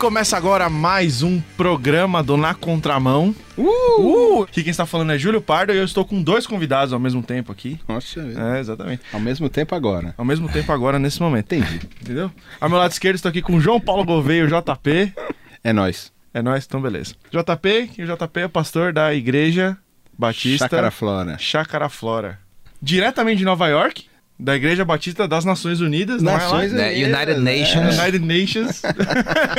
começa agora mais um programa do Na Contramão. Uh! Aqui quem está falando é Júlio Pardo e eu estou com dois convidados ao mesmo tempo aqui. Nossa, É, exatamente. ao mesmo tempo agora. Ao mesmo tempo agora, nesse momento. Entendi. Entendeu? Ao meu lado esquerdo estou aqui com João Paulo Gouveia, o JP. É nóis. É nóis, então beleza. JP, que o JP é pastor da Igreja Batista Chácara Flora. Chácara Flora. Diretamente de Nova York, da Igreja Batista das Nações Unidas, Nações não é? Unidas. Né, United Nations. United Nations.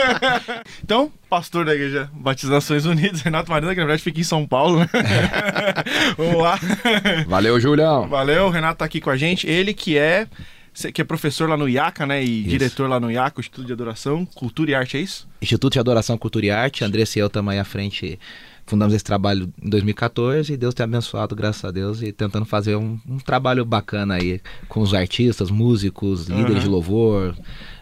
então, pastor da Igreja Batista das Nações Unidas, Renato Marina, que na verdade fica em São Paulo, né? Vamos lá. Valeu, Julião. Valeu, o Renato tá aqui com a gente. Ele que é que é professor lá no IACA, né? E Isso. diretor lá no IACA, o Instituto de Adoração, Cultura e Arte, é isso? Instituto de Adoração, Cultura e Arte. Andressa e eu também à frente. Fundamos esse trabalho em 2014 e Deus tem abençoado, graças a Deus, e tentando fazer um, um trabalho bacana aí com os artistas, músicos, líderes Aham. de louvor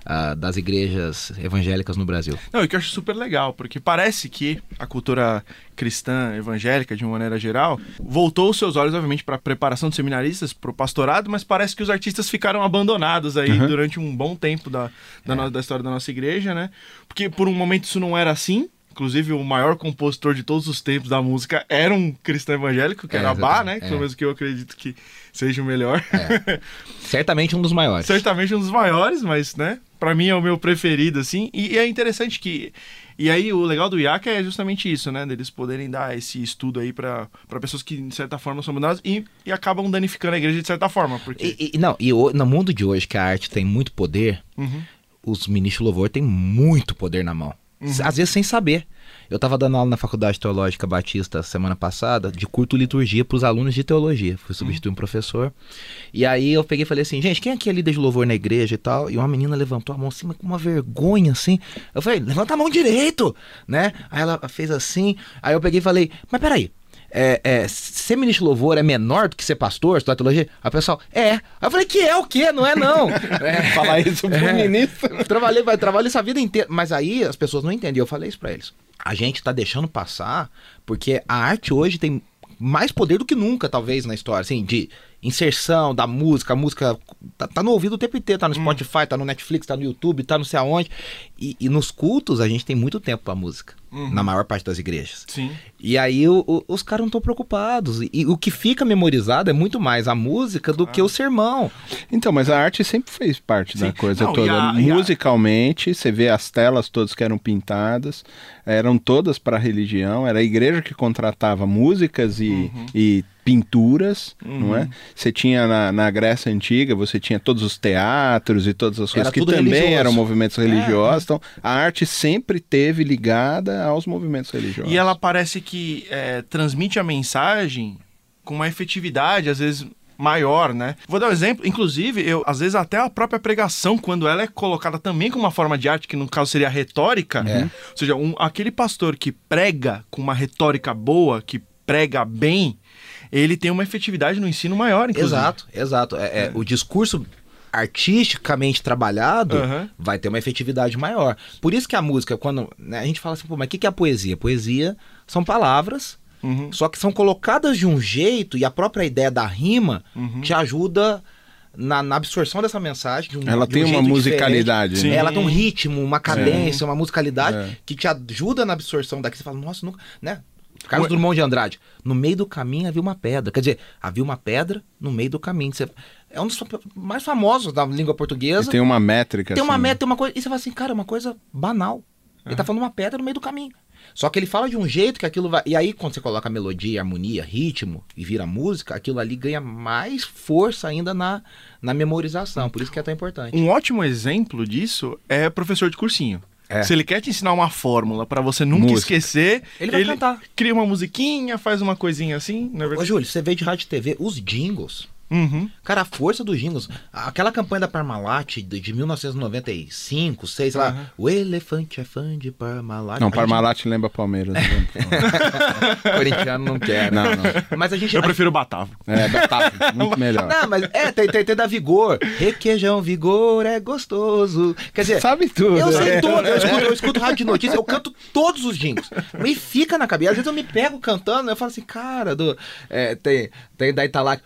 ah, das igrejas evangélicas no Brasil. Não, e que eu acho super legal, porque parece que a cultura cristã evangélica, de uma maneira geral, voltou os seus olhos, obviamente, para a preparação de seminaristas, para o pastorado, mas parece que os artistas ficaram abandonados aí Uhum. durante um bom tempo da, da, no- da história da nossa igreja, né? Porque por um momento isso não era assim. Inclusive, o maior compositor de todos os tempos da música era um cristão evangélico, que É, era Bá, né? é. pelo menos que eu acredito que seja o melhor. Certamente um dos maiores. Certamente um dos maiores, mas, né? Pra mim é o meu preferido, assim. E, e é interessante que. E aí, o legal do IACA é justamente isso, né? Deles poderem dar esse estudo aí pra pra pessoas que, de certa forma, são abandonadas e, e acabam danificando a igreja de certa forma. Porque. E, e- não, e o- no mundo de hoje que a arte tem muito poder, Uhum. os ministros louvor têm muito poder na mão. Às vezes sem saber. Eu estava dando aula na Faculdade Teológica Batista semana passada de curto liturgia para os alunos de teologia. Fui substituir um professor. E aí eu peguei e falei assim, gente, quem aqui é líder de louvor na igreja e tal? E uma menina levantou a mão assim, mas com uma vergonha assim. Eu falei, levanta a mão direito, né? Aí ela fez assim. Aí eu peguei e falei, mas peraí. É, é, ser ministro de louvor é menor do que ser pastor, estudar teologia? Aí o pessoal, é. Aí eu falei, que é o quê? Não é não. É. Falar isso pro É. ministro. Trabalhei, vai, trabalhei essa vida inteira. Mas aí as pessoas não entendem. Eu falei isso pra eles. A gente tá deixando passar porque a arte hoje tem mais poder do que nunca, talvez, na história. Assim, de inserção da música. A música tá, tá no ouvido o tempo inteiro. Tá no Spotify, tá no Netflix, tá no YouTube, tá não sei aonde. E, e nos cultos a gente tem muito tempo pra música. Na maior parte das igrejas. Sim. E aí o- o- os caras não estão preocupados. E, e o que fica memorizado é muito mais a música do que o sermão. Então, mas a arte sempre fez parte Sim. da coisa Não, toda. a- e a- Musicalmente, você vê as telas todas que eram pintadas, eram todas para religião, era a igreja que contratava músicas e, Uhum. e pinturas, não é? Você tinha na, na Grécia Antiga, você tinha todos os teatros e todas as coisas que também religioso. eram movimentos religiosos. Então, a arte sempre teve ligada aos movimentos religiosos. E ela parece que é, transmite a mensagem com uma efetividade, às vezes maior, né? Vou dar um exemplo, inclusive, eu às vezes até a própria pregação, quando ela é colocada também como uma forma de arte, que no caso seria a retórica, É. ou seja, um- aquele pastor que prega com uma retórica boa, que prega bem, ele tem uma efetividade no ensino maior, inclusive. Exato, exato. É, é, O discurso artisticamente trabalhado Aham. vai ter uma efetividade maior. Por isso que a música, quando né, a gente fala assim, pô, mas o que que é a poesia? Poesia são palavras, Uhum. só que são colocadas de um jeito e a própria ideia da rima Uhum. te ajuda na, na absorção dessa mensagem. De um, Ela de um tem uma musicalidade. Sim. né? Ela tem um ritmo, uma cadência, uma musicalidade É. que te ajuda na absorção daqui. Você fala, nossa, nunca. Né? Carlos Ué. Drummond de Andrade. No meio do caminho havia uma pedra. Quer dizer, havia uma pedra no meio do caminho. Você- é um dos mais famosos da língua E portuguesa. tem uma métrica. Tem uma assim, meta, tem uma coisa. E você fala assim, cara, é uma coisa banal. Ele tá falando uma pedra no meio do caminho. Só que ele fala de um jeito que aquilo vai. E aí, quando você coloca melodia, harmonia, ritmo e vira música, aquilo ali ganha mais força ainda na, na memorização. Por isso que é tão importante. Um ótimo exemplo disso é professor de cursinho. É. Se ele quer te ensinar uma fórmula pra você nunca Música. esquecer, Ele vai cantar. cria uma musiquinha, faz uma coisinha assim, na Ô, verdade. Júlio, você vê de rádio e TV os jingles. Uhum. Cara, a força dos jingles. Aquela campanha da Parmalat de, de 1995, 6 lá. Aham. O elefante é fã de Parmalat. Não, A gente- Parmalat lembra Palmeiras. né? Corintiano não quer. Não, não. Mas a gente. Eu a- prefiro Batavo. É, tá, muito melhor. Não, mas é, tem, tem, tem da Vigor. Requeijão Vigor é gostoso. Quer dizer, Sabe tudo. eu sei né? tudo. Eu escuto, eu escuto rádio de notícia, eu canto todos os jingles. Me fica na cabeça. Às vezes eu me pego cantando, eu falo assim, cara, do, é, tem, tem da Italac.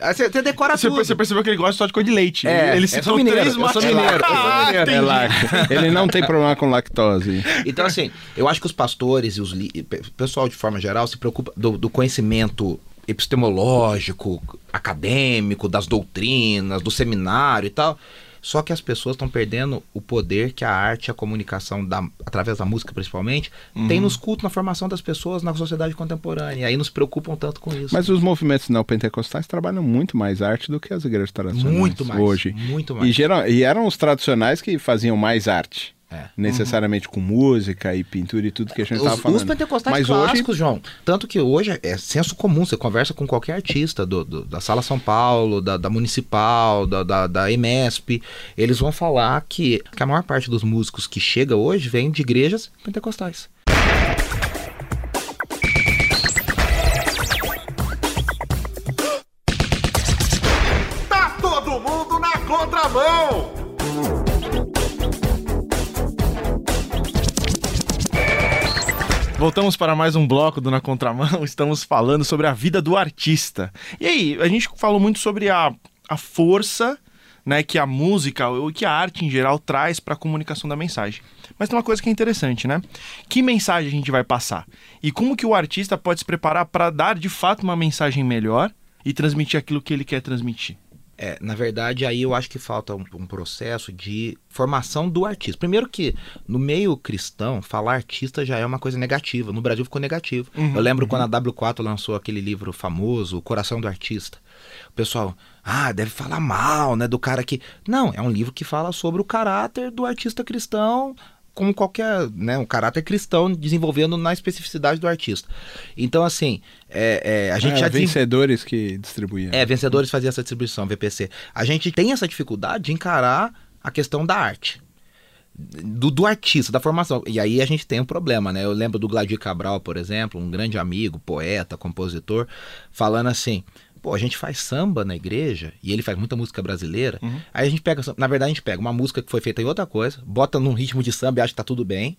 Você, você decora Você, tudo. você percebeu que ele gosta só de cor de leite. É, ele eu citou sou mineiro, três eu sou marcas. mineiro, eu sou Ah, mineiro. É entendi. lacto. Ele não tem problema com lactose. Então, assim, eu acho que os pastores e os o pessoal de forma geral se preocupa do, do conhecimento epistemológico, acadêmico, das doutrinas, do seminário e tal. Só que as pessoas estão perdendo o poder que a arte e a comunicação, da, através da música principalmente, tem nos cultos, na formação das pessoas na sociedade contemporânea. E aí nos preocupam tanto com isso. Mas os movimentos neopentecostais trabalham muito mais arte do que as igrejas tradicionais muito mais. hoje. Muito E, mais. geral, e eram os tradicionais que faziam mais arte. É. Necessariamente com música e pintura e tudo que a gente estava falando. os pentecostais Mas hoje clássicos, João. Tanto que hoje é senso comum, você conversa com qualquer artista do, do- da Sala São Paulo, da, da Municipal, da, da, da EMESP, eles vão falar que, que a maior parte dos músicos que chega hoje vem de igrejas pentecostais. Voltamos para mais um bloco do Na Contramão. Estamos falando sobre a vida do artista. E aí, a gente falou muito sobre a, a força né, que a música ou que a arte em geral traz para a comunicação da mensagem. Mas tem uma coisa que é interessante, né? Que mensagem a gente vai passar? E como que o artista pode se preparar para dar de fato uma mensagem melhor e transmitir aquilo que ele quer transmitir? É, na verdade, aí eu acho que falta um, um processo de formação do artista. Primeiro que no meio cristão, falar artista já é uma coisa negativa. No Brasil ficou negativo. eu lembro quando a W4 lançou aquele livro famoso, O Coração do Artista. O pessoal, ah, deve falar mal, né, do cara que... Não, é um livro que fala sobre o caráter do artista cristão, como qualquer, né, um caráter cristão desenvolvendo na especificidade do artista. Então, assim, é, é, a gente é, já desenvol- vencedores que distribuíam. é, vencedores fazia essa distribuição, VPC. A gente tem essa dificuldade de encarar a questão da arte. Do, do artista, da formação. E aí a gente tem um problema, né? Eu lembro do Gladir Cabral, por exemplo, um grande amigo, poeta, compositor, falando assim. Pô, a gente faz samba na igreja e ele faz muita música brasileira. Aí a gente pega, na verdade, a gente pega uma música que foi feita em outra coisa, bota num ritmo de samba e acha que tá tudo bem,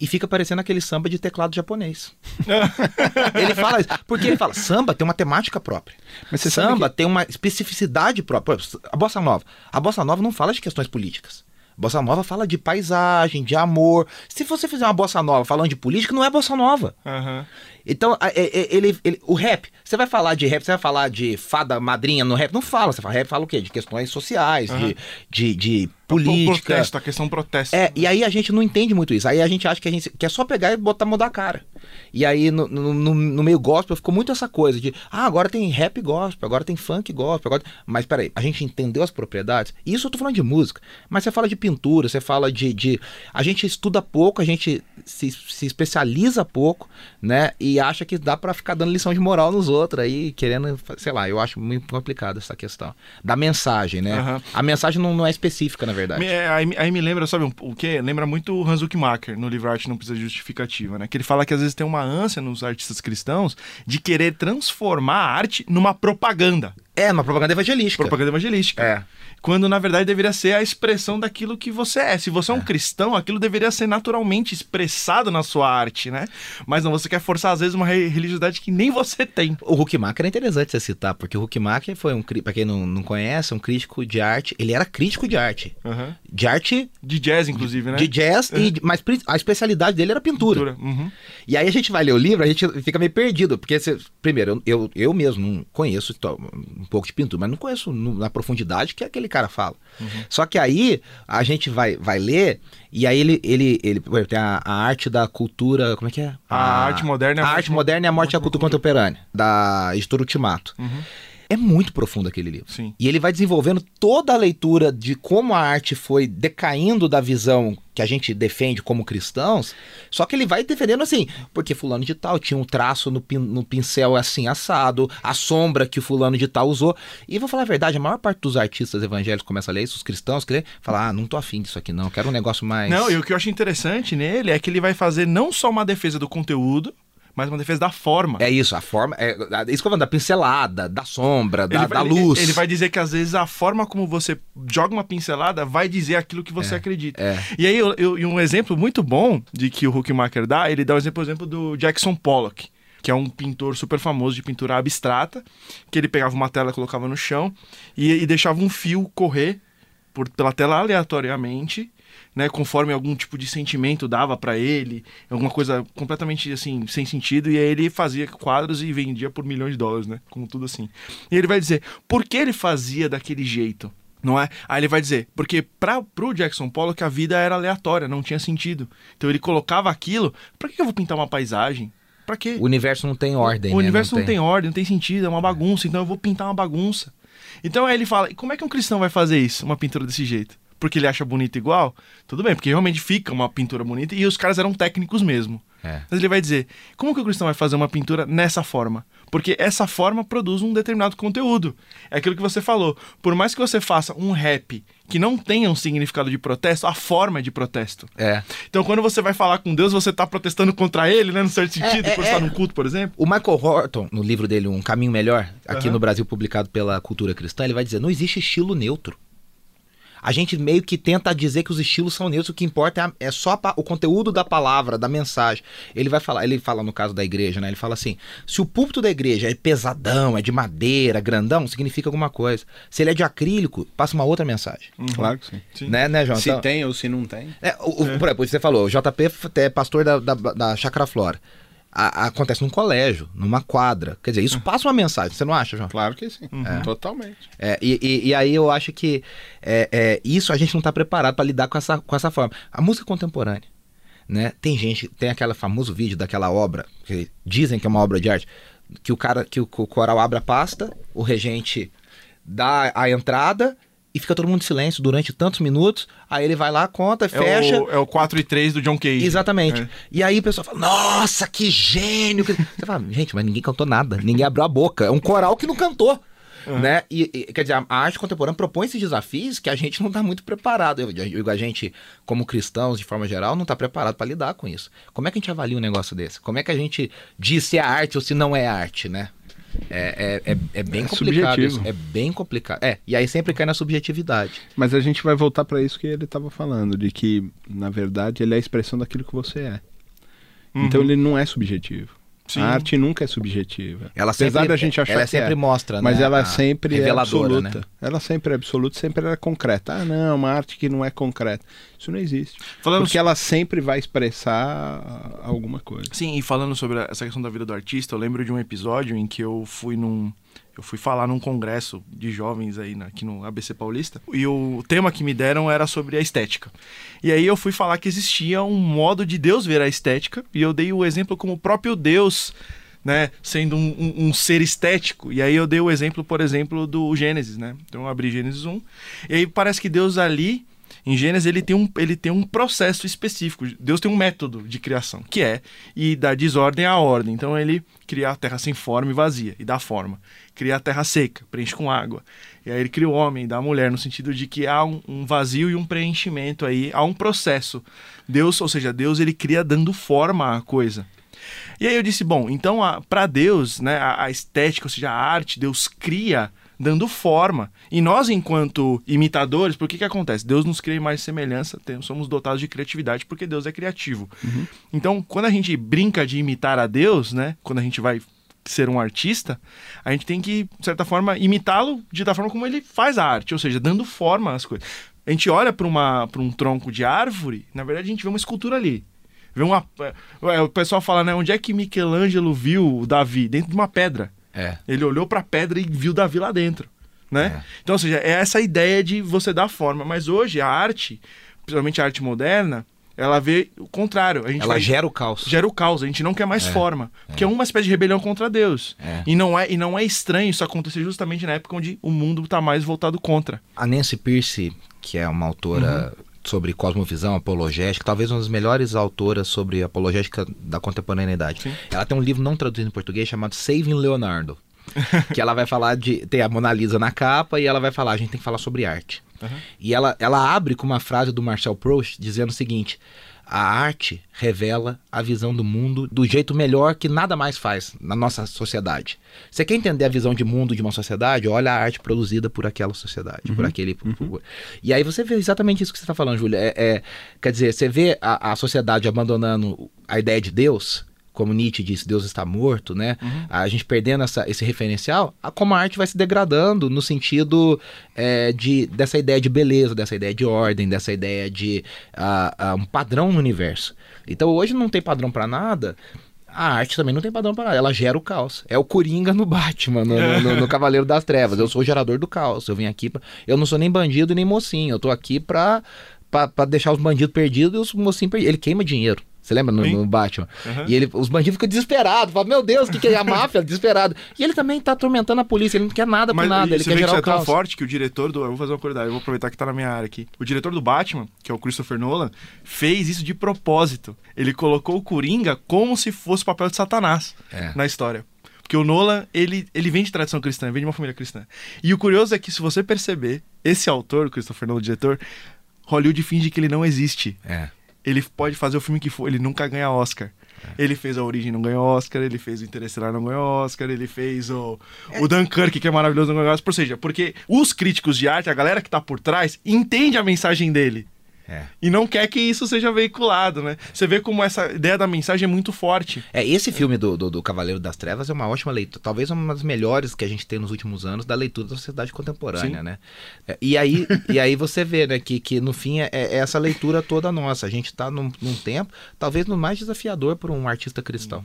e fica parecendo aquele samba de teclado japonês. ele fala isso, porque ele fala, samba tem uma temática própria. Mas samba tem uma especificidade própria. A bossa nova. A bossa nova não fala de questões políticas. Bossa nova fala de paisagem, de amor. Se você fizer uma bossa nova falando de política, não é bossa nova. Aham. Então, é- é- ele, ele- o rap, você vai falar de rap, você vai falar de fada madrinha no rap? Não fala. Você fala rap, fala o quê? De questões sociais, de, de, de O política. protesto, a questão protesto. É, e aí a gente não entende muito isso. Aí a gente acha que a gente quer só pegar e botar mudar a cara. E aí no, no, no- meio gospel ficou muito essa coisa de, ah, agora tem rap gospel, agora tem funk gospel, agora... Mas peraí, a gente entendeu as propriedades? Isso eu tô falando de música, mas você fala de pintura, você fala de... de... A gente estuda pouco, a gente se, se especializa pouco, né? E acha que dá pra ficar dando lição de moral nos outros aí, querendo, sei lá, eu acho muito complicado essa questão. Da mensagem, né? Aham. A mensagem não, não é específica, na verdade. É, aí, me- aí me lembra, sabe um- o que? Lembra muito o Hans Macher no livro Arte Não Precisa de Justificativa, né? Que ele fala que às vezes tem uma ânsia nos artistas cristãos de querer transformar a arte numa propaganda. É, uma propaganda evangelística. Propaganda evangelística. É. Quando na verdade deveria ser a expressão daquilo que você é. Se você é um cristão, aquilo deveria ser naturalmente expressado na sua arte, né? Mas não, você quer forçar às vezes uma re- religiosidade que nem você tem. O Huckmacher é interessante você citar, porque o Huckmacher foi um, pra quem não, não conhece, um crítico de arte. Ele era crítico de arte. Aham. De arte De jazz, inclusive, né? de jazz, e, de- mas a especialidade dele era pintura. Pintura. Uhum. E aí a gente vai ler o livro, a gente fica meio perdido, porque, primeiro, eu, eu, eu mesmo não conheço um pouco de pintura, mas não conheço na profundidade que aquele cara fala. Só que aí a gente vai, vai ler, e aí ele, ele, ele tem a, a arte da cultura, como é que é? A arte moderna e a a morte arte mo- moderna e a morte da cultura contemporânea, da editora Ultimato. É muito profundo aquele livro. Sim. E ele vai desenvolvendo toda a leitura de como a arte foi decaindo da visão que a gente defende como cristãos, só que ele vai defendendo assim, porque fulano de tal tinha um traço no, pin- no pincel assim assado, a sombra que o fulano de tal usou. E vou falar a verdade, a maior parte dos artistas evangélicos começa a ler isso, os cristãos, que lê, fala, ah, não tô afim disso aqui não, quero um negócio mais... Não, e o que eu acho interessante nele é que ele vai fazer não só uma defesa do conteúdo, mas uma defesa da forma. É isso, a forma, é, é isso que eu falo, da pincelada, da sombra, da, Ele da vai, luz. Ele vai dizer que às vezes a forma como você joga uma pincelada vai dizer aquilo que você acredita. é. E aí, eu, eu- um exemplo muito bom de que o Huckmacher dá, ele dá o exemplo, por exemplo do Jackson Pollock. que é um pintor super famoso de pintura abstrata, que ele pegava uma tela, colocava no chão e, e deixava um fio correr por, pela tela aleatoriamente, né, conforme algum tipo de sentimento dava para ele, alguma coisa completamente assim sem sentido, e aí ele fazia quadros e vendia por milhões de dólares, né, como tudo assim. E ele vai dizer, por que ele fazia daquele jeito? Não é? Aí ele vai dizer, porque para pro Jackson Pollock a vida era aleatória, não tinha sentido. Então ele colocava aquilo, para que eu vou pintar uma paisagem? Para quê? O universo não tem ordem, O né? universo não tem... ordem, não tem sentido, é uma bagunça, então eu vou pintar uma bagunça. Então aí ele fala, e como é que um cristão vai fazer isso, uma pintura desse jeito? Porque ele acha bonito igual? Tudo bem, porque realmente fica uma pintura bonita e os caras eram técnicos mesmo. É. Mas ele vai dizer, como que o cristão vai fazer uma pintura nessa forma? Porque essa forma produz um determinado conteúdo. É aquilo que você falou. Por mais que você faça um rap que não tenha um significado de protesto, a forma é de protesto. É. Então, quando você vai falar com Deus, você está protestando contra ele, né? No certo sentido, É, é, quando você está é. num culto, por exemplo. O Michael Horton, no livro dele, Um Caminho Melhor, aqui Aham. no Brasil, publicado pela Cultura Cristã, ele vai dizer: não existe estilo neutro. A gente meio que tenta dizer que os estilos são neutros, o que importa é, a- é só a o conteúdo da palavra, da mensagem. Ele vai falar, ele fala no caso da igreja, né? Ele fala assim: se o púlpito da igreja é pesadão, é de madeira, grandão, significa alguma coisa. Se ele é de acrílico, passa uma outra mensagem. Claro que sim. Sim. Né, né, João? Se Então- tem ou se não tem. é, o, o- Por exemplo, você falou, o JP é pastor da, da, da Chácara Flora. A- acontece num colégio, numa quadra. Quer dizer, isso passa uma mensagem, você não acha, João? Claro que sim. Totalmente. É, e, e- e aí eu acho que é, é, isso a gente não está preparado para lidar com essa, com essa forma. A música contemporânea, né? Tem gente, tem aquele famoso vídeo daquela obra, que dizem que é uma obra de arte, que o cara, que o, o coral abre a pasta, o regente dá a entrada e fica todo mundo em silêncio durante tantos minutos, aí ele vai lá, conta, É fecha. o, é o 4 e 3 do John Cage. Exatamente. É. E aí o pessoal fala, nossa, que gênio! Você fala, gente, mas ninguém cantou nada, ninguém abriu a boca. É um coral que não cantou. Né? E, e, quer dizer, a arte contemporânea propõe esses desafios que a gente não está muito preparado. Eu, eu digo, a gente, como cristãos, de forma geral, não está preparado para lidar com isso. Como é que a gente avalia um negócio desse? Como é que a gente diz se é arte ou se não é arte, né? É, é, é, é bem É complicado subjetivo. isso. É bem complicado. É, e aí sempre cai na subjetividade. Mas a gente vai voltar para isso que ele estava falando, de que, na verdade, ele é a expressão daquilo que você é. Então ele não é subjetivo. Sim. A arte nunca é subjetiva. Ela Apesar sempre, da gente achar ela que sempre é. mostra, Mas né, ela a sempre é reveladora, absoluta. né? Ela sempre é absoluta, sempre é concreta. Ah, não, uma arte que não é concreta. Isso não existe. Falando Porque ela sempre vai expressar alguma coisa. Sim, e falando sobre essa questão da vida do artista, eu lembro de um episódio em que eu fui num. Eu fui falar num congresso de jovens aí na- aqui no ABC Paulista. E o tema que me deram era sobre a estética. E aí eu fui falar que existia um modo de Deus ver a estética. E eu dei o exemplo como o próprio Deus, né? Sendo um, um- um ser estético. E aí eu dei o exemplo, por exemplo, do Gênesis, né? Então eu abri Gênesis 1. E aí parece que Deus ali em Gênesis ele tem, um, ele tem um processo específico. Deus tem um método de criação, que é e da desordem à ordem. Então ele cria a terra sem forma e vazia, e dá forma. Cria a terra seca, preenche com água. E aí ele cria o homem, dá a mulher, no sentido de que há um, um vazio e um preenchimento aí, há um processo. Deus, ou seja, Deus ele cria dando forma à coisa. E aí eu disse, bom, então para Deus, né, a, a estética, ou seja, a arte, Deus cria dando forma. E nós, enquanto imitadores, por que que acontece? Deus nos cria em mais semelhança, temos, somos dotados de criatividade porque Deus é criativo. Então, quando a gente brinca de imitar a Deus, né, quando a gente vai ser um artista, a gente tem que, de certa forma, imitá-lo de da forma como ele faz a arte, ou seja, dando forma às coisas. A gente olha para um tronco de árvore, na verdade a gente vê uma escultura ali. Vê uma, é, o pessoal fala, né? Onde é que Michelangelo viu o Davi? Dentro de uma pedra. É. Ele olhou para a pedra e viu Davi lá dentro, né? É. Então, ou seja, é essa ideia de você dar forma. Mas hoje a arte, principalmente a arte moderna, ela vê o contrário. A gente Ela vai- gera o caos. gera o caos. A gente não quer mais forma, porque é uma espécie de rebelião contra Deus. É. E não é e não é estranho isso acontecer justamente na época onde o mundo está mais voltado contra. A Nancy Pierce, que é uma autora Uhum. Sobre cosmovisão, apologética, talvez uma das melhores autoras sobre apologética da contemporaneidade. Sim. Ela tem um livro não traduzido em português chamado Saving Leonardo. que ela vai falar de. Tem a Mona Lisa na capa e ela vai falar, a gente tem que falar sobre arte. E ela, ela abre com uma frase do Marcel Proust dizendo o seguinte: a arte revela a visão do mundo do jeito melhor que nada mais faz na nossa sociedade. Você quer entender a visão de mundo de uma sociedade? Olha a arte produzida por aquela sociedade, por aquele. por- E aí você vê exatamente isso que você está falando, Júlia. É, é- quer dizer, você vê a, a sociedade abandonando a ideia de Deus como Nietzsche disse, Deus está morto, né? A gente perdendo essa, esse referencial, a, como a arte vai se degradando no sentido é, de, dessa ideia de beleza, dessa ideia de ordem, dessa ideia de ah, ah, um padrão no universo. Então hoje não tem padrão para nada. A arte também não tem padrão para nada, ela gera o caos. É o Coringa no Batman, no, no- no- no Cavaleiro das Trevas. Eu sou o gerador do caos. Eu vim aqui pra... Eu não sou nem bandido e nem mocinho. Eu tô aqui pra, pra, pra deixar os bandidos perdidos e os mocinhos perdidos. Ele queima dinheiro. Você lembra no, no Batman? Aham. E ele, os bandidos ficam desesperados. Falam, meu Deus, o que, que é a máfia? Desesperado. E ele também tá atormentando a polícia. Ele não quer nada por nada. Ele quer que gerar isso o é tão forte que o diretor do. Eu vou fazer uma curiosidade, eu vou aproveitar que tá na minha área aqui. O diretor do Batman, que é o Christopher Nolan, fez isso de propósito. Ele colocou o Coringa como se fosse o papel de Satanás É. na história. Porque o Nolan, ele, ele vem de tradição cristã, vem de uma família cristã. E o curioso é que, se você perceber, esse autor, o Christopher Nolan, o diretor, Hollywood finge que ele não existe. É. Ele pode fazer o filme que for, ele nunca ganha Oscar. Ele fez a Origem, não ganhou Oscar. Ele fez o Interestelar, não ganhou Oscar. Ele fez o, o Dunkirk, que é maravilhoso, não ganhou Oscar. Ou seja, porque os críticos de arte, a galera que tá por trás, entende a mensagem dele. É. E não quer que isso seja veiculado, né? Você vê como essa ideia da mensagem é muito forte. É, esse filme do, do, do Cavaleiro das Trevas é uma ótima leitura. Talvez uma das melhores que a gente tem nos últimos anos da leitura da sociedade contemporânea, Sim. né? É, E aí, e aí você vê, né, que, que no fim é, é essa leitura toda nossa. A gente tá num, num tempo, talvez no mais desafiador para um artista cristão.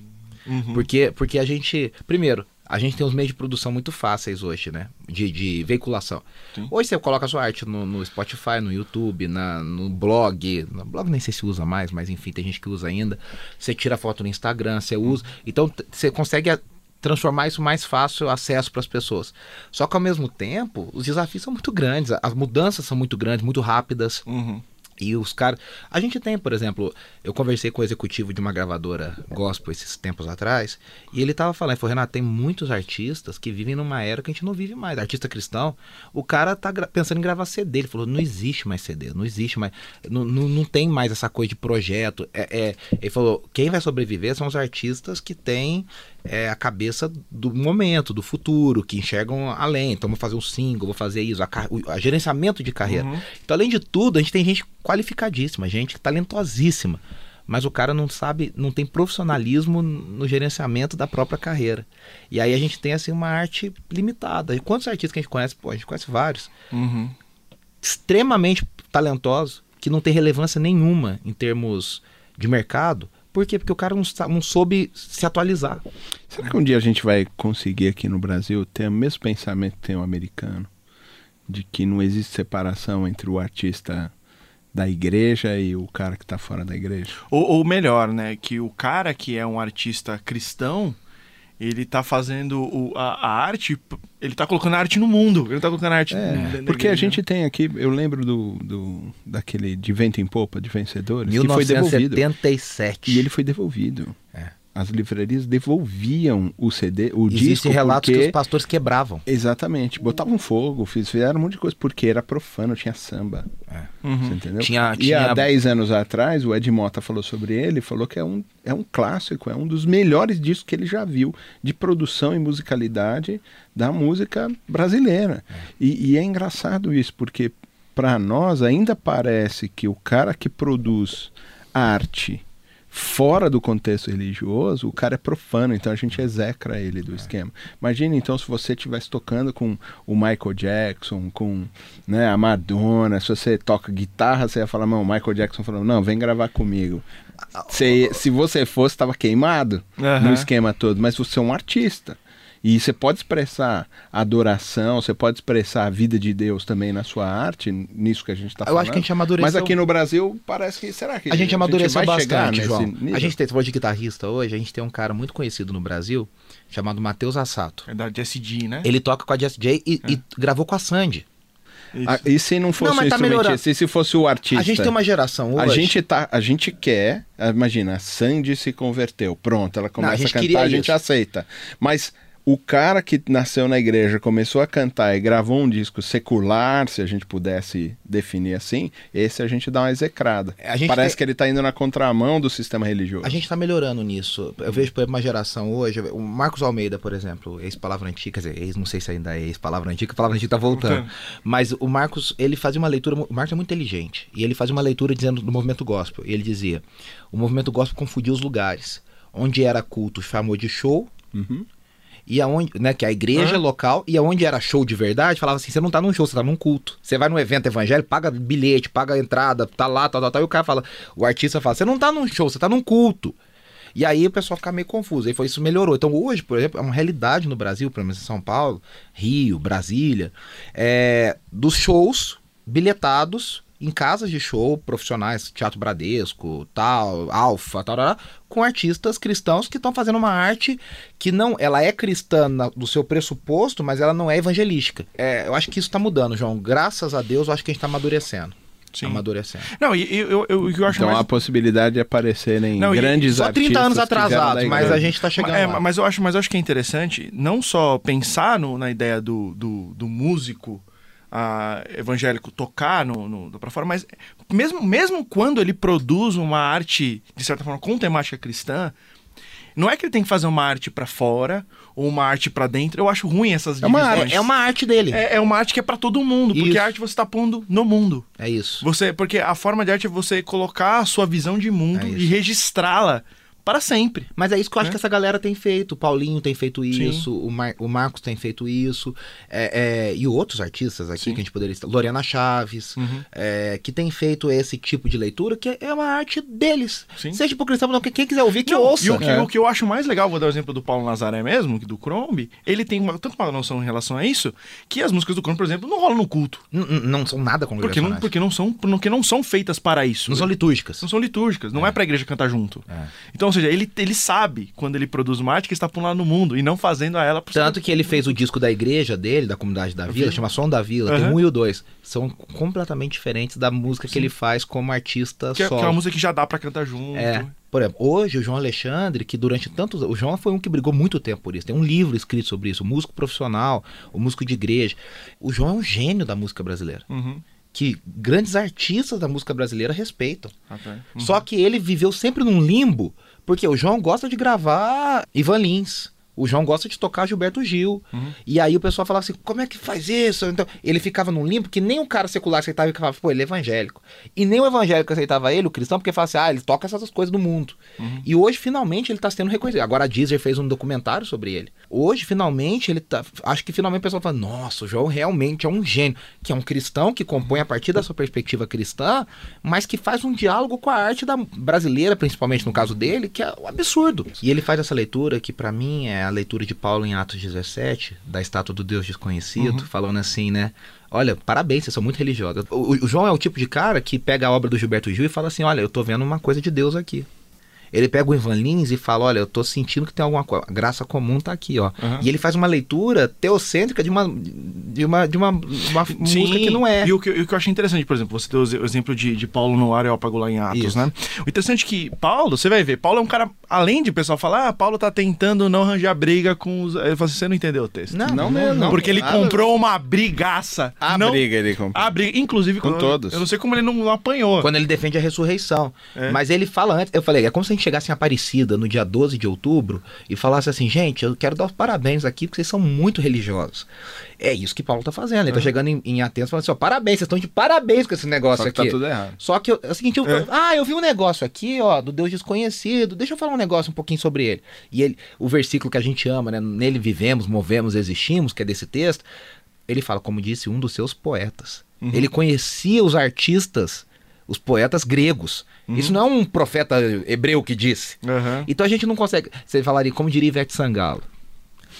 Uhum. Porque, porque a gente, primeiro, a gente tem os meios de produção muito fáceis hoje, né? De, de veiculação. Sim. Hoje você coloca sua arte no, no Spotify, no YouTube, na, no blog. No blog nem sei se usa mais, mas enfim, tem gente que usa ainda. Você tira foto no Instagram, você usa. Então você consegue a- transformar isso mais fácil acesso para as pessoas. Só que ao mesmo tempo, os desafios são muito grandes, as mudanças são muito grandes, muito rápidas. Uhum. E os caras. A gente tem, por exemplo, eu conversei com o executivo de uma gravadora gospel esses tempos atrás, e ele tava falando, ele falou, Renato, tem muitos artistas que vivem numa era que a gente não vive mais. Artista cristão, o cara tá pensando em gravar CD. Ele falou, não existe mais CD, não existe mais. Não, não, não tem mais essa coisa de projeto. É, é- ele falou, quem vai sobreviver são os artistas que têm é, a cabeça do momento, do futuro, que enxergam além. Então, vou fazer um single, vou fazer isso, a, o a gerenciamento de carreira. Uhum. Então, além de tudo, a gente tem gente qualificadíssima, gente talentosíssima. Mas o cara não sabe, não tem profissionalismo no gerenciamento da própria carreira. E aí a gente tem assim uma arte limitada. E quantos artistas que a gente conhece? Pô, a gente conhece vários. Uhum. Extremamente talentosos, que não tem relevância nenhuma em termos de mercado. Por quê? Porque o cara não, não soube se atualizar. Será que um dia a gente vai conseguir aqui no Brasil ter o mesmo pensamento que tem o americano? De que não existe separação entre o artista da igreja e o cara que está fora da igreja? Ou, ou melhor, né? Que o cara que é um artista cristão, ele tá fazendo o- a, a arte, ele tá colocando a arte no mundo. Ele não tá colocando a arte É, porque a gente tem aqui, eu lembro do, do daquele de vento em popa de vencedores, que foi devolvido. 1977. E ele foi devolvido. É. As livrarias devolviam o CD, o Existem disco relatos porque... que os pastores quebravam. Exatamente, botavam fogo, fiz- fizeram um monte de coisa, porque era profano, tinha samba. Uhum. Você entendeu? Tinha- e tinha- há 10 anos atrás, o Ed Mota falou sobre ele, falou que é um, é um clássico, é um dos melhores discos que ele já viu de produção e musicalidade da música brasileira. E, e é engraçado isso, porque para nós ainda parece que o cara que produz arte fora do contexto religioso, o cara é profano, então a gente execra ele do esquema. Imagina então se você estivesse tocando com o Michael Jackson, com né, a Madonna, se você toca guitarra, você ia falar, não, o Michael Jackson falou, não, vem gravar comigo. Você- se você fosse, estava queimado Aham. no esquema todo, mas você é um artista. E você pode expressar adoração, você pode expressar a vida de Deus também na sua arte, nisso que a gente está Eu falando. acho que a gente amadureceu. Mas aqui no Brasil parece que. Será que A gente amadureceu vai chegar bastante, João. nível? A gente tem, você falou de guitarrista hoje, a gente tem um cara muito conhecido no Brasil, chamado Matheus Assato. É da Jesse G, né? Ele toca com a Jess J e, e gravou com a Sandy. Isso. Ah, e se não fosse Não, o tá instrumentista, e se fosse o artista? A gente tem uma geração hoje. A gente, tá, a gente quer, imagina, a Sandy se converteu, pronto, ela começa a, gente cantar, a gente isso. aceita. Mas o cara que nasceu na igreja, começou a cantar e gravou um disco secular, se a gente pudesse definir assim, esse a gente dá uma execrada. Parece tem- que ele tá indo na contramão do sistema religioso. A gente tá melhorando nisso. Eu vejo, por exemplo, uma geração hoje. O Marcos Almeida, por exemplo, ex-palavra antiga, quer dizer, ex, não sei se ainda é ex-palavra antiga, a palavra antiga tá voltando. Mas o Marcos, ele fazia uma leitura. O Marcos é muito inteligente. E ele fazia uma leitura dizendo do movimento gospel. E ele dizia: o movimento gospel confundiu os lugares. onde era culto chamou de show, Uhum. E aonde, né, que a igreja Hã? local, e aonde era show de verdade, falava assim, você não tá num show, você tá num culto. Você vai num evento evangélico, paga bilhete, paga entrada, tá lá, tal, tal, tal, e o cara fala, o artista fala, você não tá num show, você tá num culto. E aí o pessoal fica meio confuso, aí foi isso melhorou. Então hoje, por exemplo, é uma realidade no Brasil, pelo menos em São Paulo, Rio, Brasília, é, dos shows bilhetados em casas de show profissionais, Teatro Bradesco, tal, Alfa, tal, tal, tal, com artistas cristãos que estão fazendo uma arte que não, ela é cristã na- do seu pressuposto, mas ela não é evangelística. É, eu acho que isso está mudando, João. Graças a Deus, eu acho que a gente está amadurecendo. Sim. Amadurecendo. Não, e eu, eu, o que eu acho Então mais... há a possibilidade de aparecerem Não, grandes Só 30 anos artistas que vieram atrasados, da mas a gente está chegando É, lá. mas eu acho, mas eu acho que é interessante não só pensar no- na ideia do, do, do músico evangélico tocar no, no, pra fora, mas mesmo, mesmo quando ele produz uma arte, de certa forma, com temática cristã, não é que ele tem que fazer uma arte pra fora ou uma arte pra dentro. Eu acho ruim essas É uma divisões. É, é uma arte dele. É, É, é uma arte que é pra todo mundo, porque Isso. a arte você tá pondo no mundo. isso. Você, porque a forma de arte é você colocar a sua visão de mundo É e registrá-la para sempre. Mas é isso que eu acho É. que essa galera tem feito. O Paulinho tem feito Sim. isso, o, Mar- o Marcos tem feito isso, é, é, e outros artistas aqui Sim. que a gente poderia estar. Lorena Chaves, Uhum. é, que tem feito esse tipo de leitura, que é uma arte deles. Sim. Seja cristão ou não, quem quem quiser ouvir, que Não, ouça. E o que, É. o que eu acho mais legal, vou dar o exemplo do Paulo Nazaré mesmo, do Crombie, ele tem uma, tanto uma noção em relação a isso, que as músicas do Crombie, por exemplo, não rolam no culto. N- n- Não são nada Porque congregacionais. não, porque não são, porque não são feitas para isso. Não são litúrgicas. Não são litúrgicas, não é, pra igreja cantar junto. É. Então, ou seja, ele, ele sabe quando ele produz uma arte que está por lá no mundo e não fazendo a ela por Tanto que ele fez o disco da igreja dele, da comunidade da vila, chama Som da Vila, tem Aham. um e o dois. São completamente diferentes da música que ele faz como artista que, é- que solo. é uma música que já dá pra cantar junto. É. Por exemplo, hoje o João Alexandre, que durante tantos O João foi um que brigou muito tempo por isso. Tem um livro escrito sobre isso, o músico profissional, o músico de igreja. O João é um gênio da música brasileira. Uhum. Que grandes artistas da música brasileira respeitam. Tá. Uhum. Só que ele viveu sempre num limbo, porque o João gosta de gravar Ivan Lins. O João gosta de tocar Gilberto Gil. Uhum. E aí o pessoal falava assim: como é que faz isso? Então, ele ficava num limbo que nem o cara secular aceitava e falava, pô, ele é evangélico. E nem o evangélico aceitava ele, o cristão, porque falava assim: ah, ele toca essas coisas do mundo. Uhum. E hoje, finalmente, ele tá sendo reconhecido. Agora a Deezer fez um documentário sobre ele. Hoje, finalmente, ele tá. Acho que finalmente o pessoal fala: nossa, o João realmente é um gênio. Que é um cristão que compõe a partir da sua perspectiva cristã, mas que faz um diálogo com a arte da brasileira, principalmente no caso dele, que é um absurdo. E ele faz essa leitura que, pra mim, é a leitura de Paulo em Atos 17, da estátua do Deus desconhecido, falando assim, né? Olha, parabéns, vocês são muito religiosos. O, o João é o tipo de cara que pega a obra do Gilberto Gil e fala assim: olha, eu tô vendo uma coisa de Deus aqui. Ele pega o Ivan Lins e fala: Olha, eu tô sentindo que tem alguma coisa. A graça comum tá aqui, ó. Aham. E ele faz uma leitura teocêntrica de uma, de uma, de uma, uma música que não é. E o que, e o que eu achei interessante, por exemplo, você deu o ex- o exemplo de, de Paulo no Areópago lá em Atos, Isso. né? O interessante é que Paulo, você vai ver, Paulo é um cara, além de o pessoal falar, ah, Paulo tá tentando não arranjar briga com os. Ele fala assim, você não entendeu o texto. Não, Não mesmo, não. Porque ele comprou uma brigaça. A não, briga ele comprou. A briga, inclusive Com todos. Eu não sei como ele não, não apanhou. Quando ele defende a ressurreição. É. Mas ele fala antes, eu falei, é como se a gente chegasse em Aparecida no dia 12 de outubro e falasse assim, gente, eu quero dar os parabéns aqui porque vocês são muito religiosos. É isso que Paulo tá fazendo. Ele tá chegando em, em Atenas falando assim, ó, parabéns, vocês estão de parabéns com esse negócio Só que aqui. tá tudo errado. Só que eu- é o seguinte, eu, É. ah, eu vi um negócio aqui, ó, do Deus desconhecido. Deixa eu falar um negócio um pouquinho sobre ele. E ele, o versículo que a gente ama, né? Nele vivemos, movemos, existimos, que é desse texto. Ele fala, como disse um dos seus poetas. Uhum. Ele conhecia os artistas, os poetas gregos. Uhum. Isso não é um profeta hebreu que disse. Aham. Então a gente não consegue. Você falaria, como diria Ivete Sangalo,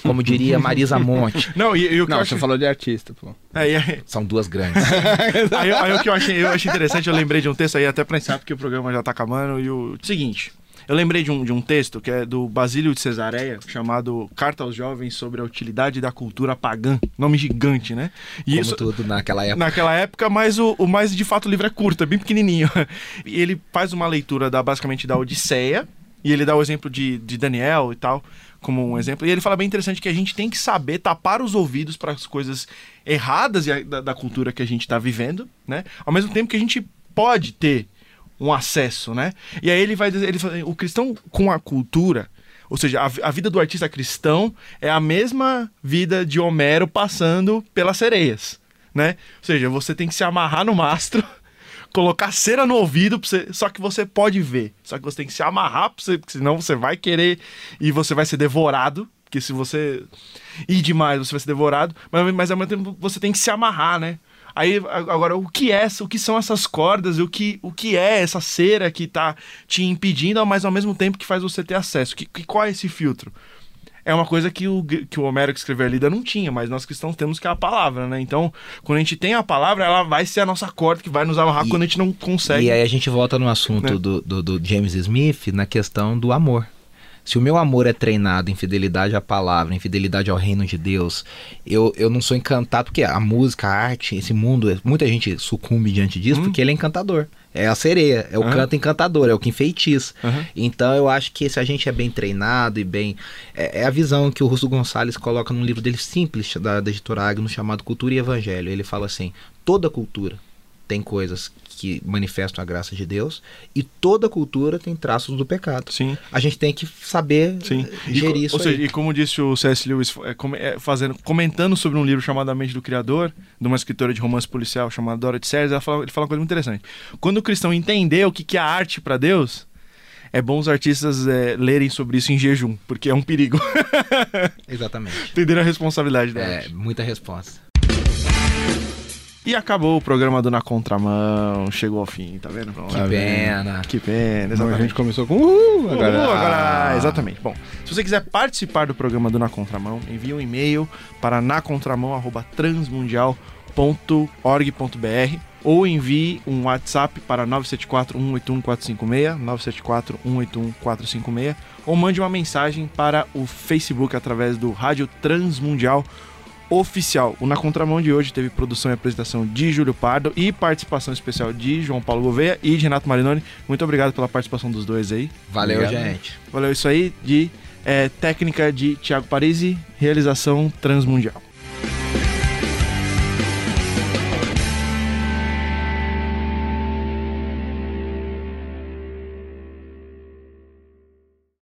como diria Marisa Monte. Não, e, e o que Não, eu você acho... falou de artista, pô. Aí, São duas grandes. aí, aí o que eu achei, eu achei interessante, eu lembrei de um texto aí, até pra encerrar, porque o programa já tá acabando, e o seguinte... Eu lembrei de um, de um texto que é do Basílio de Cesareia, chamado Carta aos Jovens sobre a Utilidade da Cultura Pagã. Nome gigante, né? E como isso, tudo naquela época. naquela época, mas o, o mais de fato o livro é curto, é bem pequenininho. E ele faz uma leitura da basicamente da Odisseia, e ele dá o exemplo de, de Daniel e tal, como um exemplo. E ele fala bem interessante que a gente tem que saber tapar os ouvidos para as coisas erradas da, da cultura que a gente está vivendo, né? Ao mesmo tempo que a gente pode ter um acesso, né? E aí ele vai dizer, ele fala, o cristão com a cultura, ou seja, a, a vida do artista cristão é a mesma vida de Homero passando pelas sereias, né? Ou seja, você tem que se amarrar no mastro colocar cera no ouvido, você, só que você pode ver. Só que você tem que se amarrar, você, porque senão você vai querer e você vai ser devorado. Porque se você ir demais, você vai ser devorado. Mas, mas ao mesmo tempo você tem que se amarrar, né? Aí, agora, o que é, o que são essas cordas, o que, o que é essa cera que tá te impedindo, mas ao mesmo tempo que faz você ter acesso? Que, que, qual é esse filtro? É uma coisa que o, que o Homero que escreveu a Lida não tinha, mas nós cristãos temos que é a palavra, né? Então, quando a gente tem a palavra, ela vai ser a nossa corda que vai nos amarrar E- quando a gente não consegue. E aí a gente volta no assunto Né? do, do, do James Smith na questão do amor. Se o meu amor é treinado em fidelidade à palavra, em fidelidade ao reino de Deus, eu, eu não sou encantado, porque a música, a arte, esse mundo, muita gente sucumbe diante disso porque ele é encantador. É a sereia, é o Aham. canto encantador, é o que enfeitiça. Aham. Então eu acho que se a gente é bem treinado e bem. É, é a visão que o Russo Gonçalves coloca num livro dele simples, da, da editora Agno, chamado Cultura e Evangelho. Ele fala assim: toda cultura tem coisas que manifestam a graça de Deus e toda cultura tem traços do pecado. Sim. A gente tem que saber Sim. eh, E gerir co- isso ou seja, aí. e como disse o C.S. Lewis, é, é, fazendo, comentando sobre um livro chamado A Mente do Criador, de uma escritora de romance policial chamada Dorothy Sayers, ela fala, ele fala uma coisa muito interessante. Quando o cristão entender o que, que é a arte para Deus, é bom os artistas é, lerem sobre isso em jejum, porque é um perigo. Exatamente. Entenderam a responsabilidade da É, arte. muita resposta. E acabou o programa do Na Contramão, chegou ao fim, tá vendo? Que Tá vendo? pena. Que pena, Então, a exatamente. gente começou com uhul, agora, Uhul, agora, ah, exatamente. Bom, se você quiser participar do programa do Na Contramão, envie um e-mail para nacontramão@transmundial.org.br ou envie um WhatsApp para 974 181 456, 974 181 456 ou mande uma mensagem para o Facebook através do Rádio Transmundial Oficial. O Na Contramão de hoje teve produção e apresentação de Júlio Pardo e participação especial de João Paulo Gouveia e de Renato Marinoni. Muito obrigado pela participação dos dois aí. Valeu, Obrigado. gente. Valeu, isso aí de é, técnica de Thiago Parisi, realização transmundial.